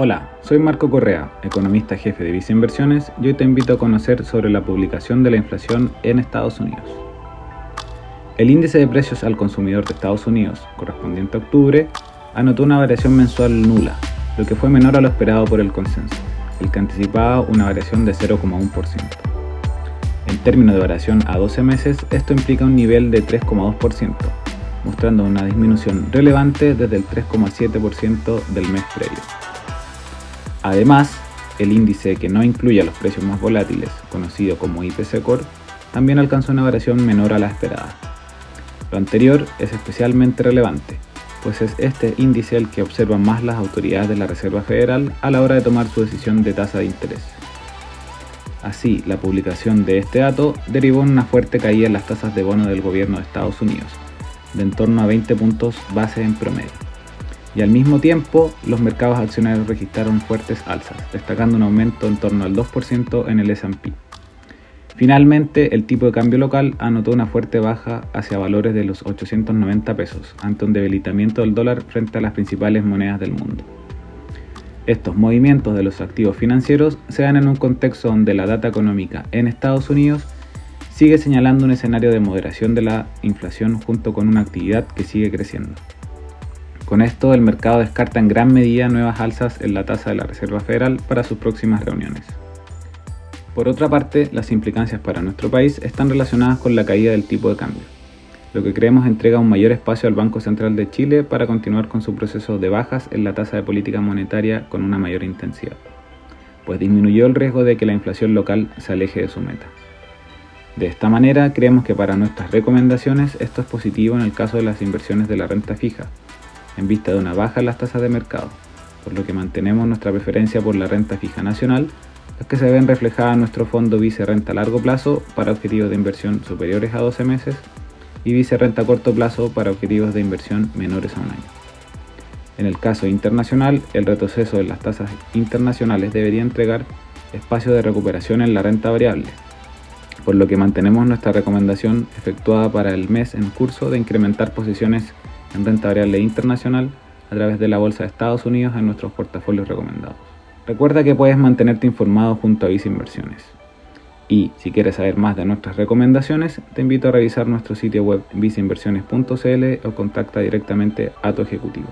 Hola, soy Marco Correa, economista jefe de Visa Inversiones y hoy te invito a conocer sobre la publicación de la inflación en Estados Unidos. El índice de precios al consumidor de Estados Unidos, correspondiente a octubre, anotó una variación mensual nula, lo que fue menor a lo esperado por el consenso, el que anticipaba una variación de 0,1%. En términos de variación a 12 meses, esto implica un nivel de 3,2%, mostrando una disminución relevante desde el 3,7% del mes previo. Además, el índice que no incluye a los precios más volátiles, conocido como IPC Core, también alcanzó una variación menor a la esperada. Lo anterior es especialmente relevante, pues es este índice el que observan más las autoridades de la Reserva Federal a la hora de tomar su decisión de tasa de interés. Así, la publicación de este dato derivó en una fuerte caída en las tasas de bono del gobierno de Estados Unidos, de en torno a 20 puntos base en promedio. Y al mismo tiempo, los mercados accionarios registraron fuertes alzas, destacando un aumento en torno al 2% en el SP. Finalmente, el tipo de cambio local anotó una fuerte baja hacia valores de los 890 pesos, ante un debilitamiento del dólar frente a las principales monedas del mundo. Estos movimientos de los activos financieros se dan en un contexto donde la data económica en Estados Unidos sigue señalando un escenario de moderación de la inflación junto con una actividad que sigue creciendo. Con esto, el mercado descarta en gran medida nuevas alzas en la tasa de la Reserva Federal para sus próximas reuniones. Por otra parte, las implicancias para nuestro país están relacionadas con la caída del tipo de cambio, lo que creemos entrega un mayor espacio al Banco Central de Chile para continuar con su proceso de bajas en la tasa de política monetaria con una mayor intensidad, pues disminuyó el riesgo de que la inflación local se aleje de su meta. De esta manera, creemos que para nuestras recomendaciones esto es positivo en el caso de las inversiones de la renta fija, en vista de una baja en las tasas de mercado, por lo que mantenemos nuestra preferencia por la renta fija nacional, las que se ven reflejadas en nuestro fondo Vice Renta a largo plazo para objetivos de inversión superiores a 12 meses y Vice Renta a corto plazo para objetivos de inversión menores a un año. En el caso internacional, el retroceso de las tasas internacionales debería entregar espacio de recuperación en la renta variable, por lo que mantenemos nuestra recomendación efectuada para el mes en curso de incrementar posiciones en renta variable internacional a través de la Bolsa de Estados Unidos en nuestros portafolios recomendados. Recuerda que puedes mantenerte informado junto a Visa Inversiones. Y si quieres saber más de nuestras recomendaciones, te invito a revisar nuestro sitio web visainversiones.cl o contacta directamente a tu ejecutivo.